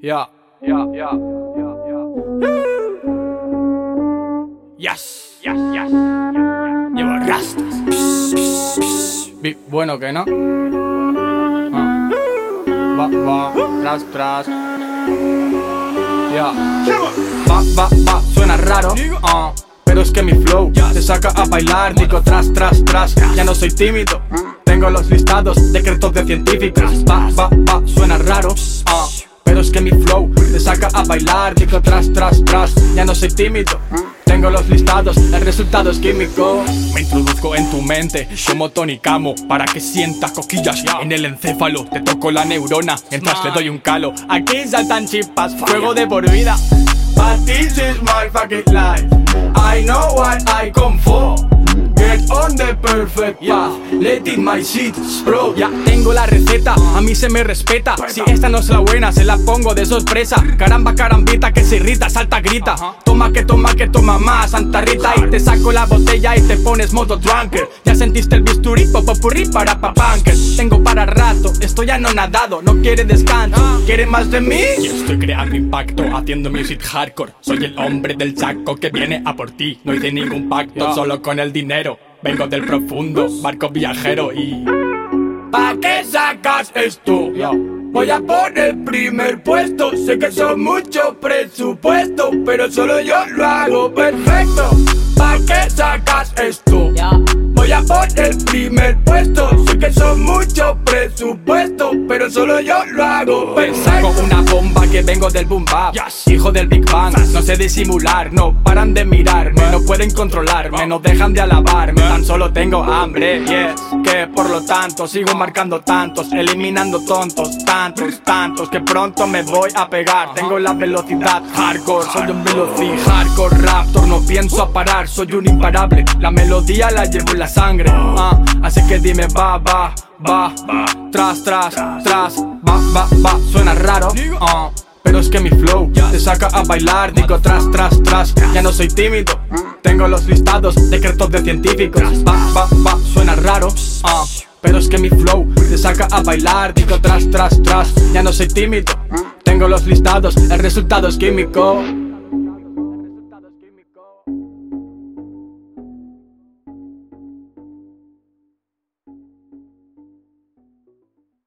Ya, ya, ya, ya, ya. Yes, yes, yes. Llevo rastas. Bi- Bueno que no. Ah. Va, va, tras, tras. Ya. Va, va, va, suena raro. ah, Pero es que mi flow te saca a bailar, digo tras, tras, tras. Ya no soy tímido. Tengo los listados, decretos de científicos. Va, va, va, suena raro. Pero es que mi flow te saca a bailar, digo tras, tras, tras. Ya no soy tímido. Tengo los listados, el resultado es químico. Me introduzco en tu mente como Tony Camo para que sientas coquillas en el encéfalo. Te toco la neurona mientras te doy un calo. Aquí saltan chispas, fuego de por vida. But this is my fucking life. I know what I come for. On the perfect path. Let in my seat, bro. Ya tengo la receta, a mí se me respeta. Si esta no es la buena, se la pongo de sorpresa. Caramba, carambita, que se irrita, salta, grita. Toma que toma que toma más, Santa Rita. Y te saco la botella y te pones modo drunker. Ya sentiste el bisturí, popopurrí para papanker. Tengo para rato, estoy anonadado, no quiere descanso. ¿Quiere más de mí? Yo estoy creando impacto, haciendo music hardcore. Soy el hombre del saco que viene a por ti. No hice ningún pacto, solo con el dinero. Vengo del profundo, barco viajero y. ¿Pa' qué sacas esto? Voy a por el primer puesto. Sé que son mucho presupuesto, pero solo yo lo hago perfecto. ¿Pa' qué sacas esto? Voy a por el primer puesto. Sé que son mucho presupuesto, pero solo yo lo hago perfecto. Con una bomba que vengo del boom bap, hijo del Big Bang. No sé disimular, no paran de mirarme, no pueden controlarme, no dejan de alabarme. Tan solo tengo hambre, yes. Que por lo tanto sigo marcando tantos, eliminando tontos, tantos, tantos. Que pronto me voy a pegar. Tengo la velocidad hardcore, soy un veloci hardcore raptor. No pienso a parar, soy un imparable. La melodía la llevo en la sangre, ah, así que dime va, va, va, tras, tras, tras, va, va, va. Suena raro. Pero es que mi flow te saca a bailar, digo tras, tras, tras. Ya no soy tímido, tengo los listados, decretos de científicos. Va, va, va, suena raro. Pero es que mi flow te saca a bailar, digo tras, tras, tras. Ya no soy tímido, tengo los listados, el resultado es químico.